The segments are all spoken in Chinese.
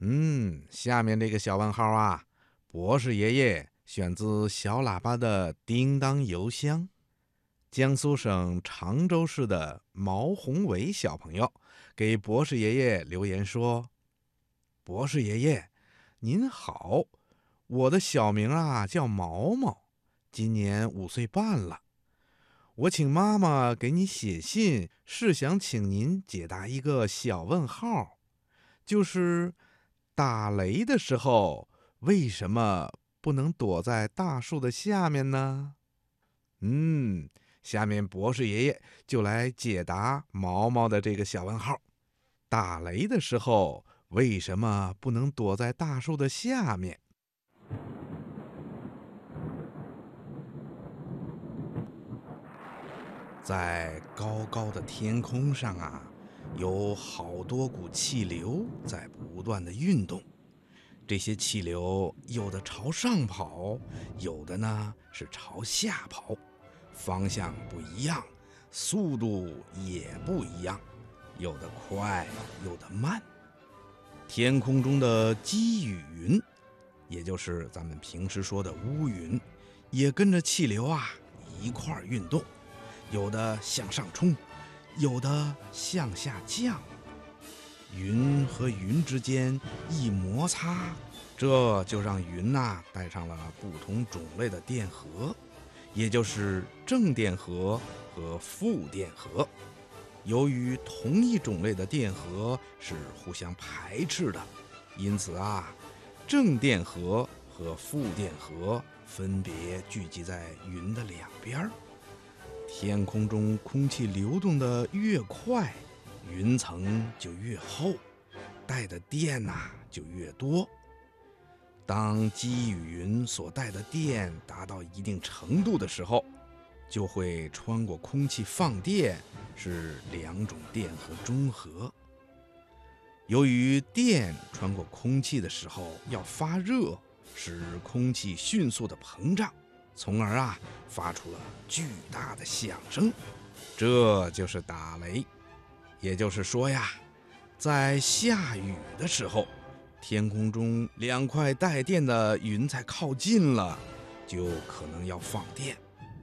嗯，下面这个小问号啊，博士爷爷选自小喇叭的叮当邮箱。江苏省常州市的毛宏伟小朋友给博士爷爷留言说：“博士爷爷，您好，我的小名啊叫毛毛，今年五岁半了。我请妈妈给你写信，是想请您解答一个小问号，就是打雷的时候为什么不能躲在大树的下面呢？”嗯。下面博士爷爷就来解答毛毛的这个小问号：打雷的时候为什么不能躲在大树的下面？在高高的天空上啊，有好多股气流在不断的运动。这些气流有的朝上跑，有的呢是朝下跑。方向不一样，速度也不一样，有的快，有的慢。天空中的积雨云，也就是咱们平时说的乌云，也跟着气流啊一块儿运动，有的向上冲，有的向下降。云和云之间一摩擦，这就让云呐带上了不同种类的电荷。也就是正电荷和负电荷，由于同一种类的电荷是互相排斥的，因此啊，正电荷和负电荷分别聚集在云的两边儿。天空中空气流动的越快，云层就越厚，带的电呐就越多。当积雨云所带的电达到一定程度的时候，就会穿过空气放电，是两种电荷中和。由于电穿过空气的时候要发热，使空气迅速的膨胀，从而啊发出了巨大的响声，这就是打雷。也就是说呀，在下雨的时候。天空中两块带电的云彩靠近了，就可能要放电。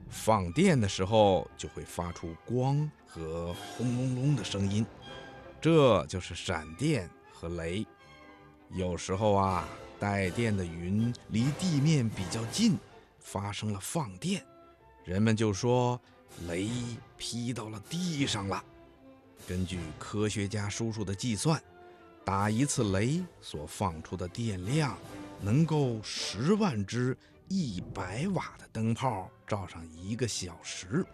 放电的时候就会发出光和轰隆隆的声音，这就是闪电和雷。有时候啊，带电的云离地面比较近，发生了放电，人们就说雷劈到了地上了。根据科学家叔叔的计算。打一次雷所放出的电量，能够十万只一百瓦的灯泡照上一个小时。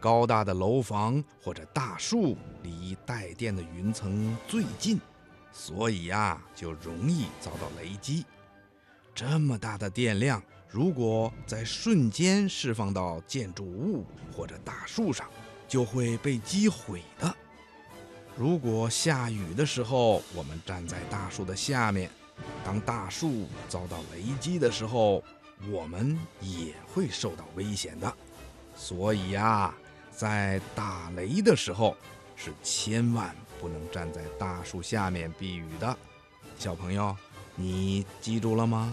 高大的楼房或者大树离带电的云层最近，所以呀就容易遭到雷击。这么大的电量，如果在瞬间释放到建筑物或者大树上，就会被击毁的。如果下雨的时候，我们站在大树的下面，当大树遭到雷击的时候，我们也会受到危险的。所以呀，在打雷的时候，是千万不能站在大树下面避雨的。小朋友，你记住了吗？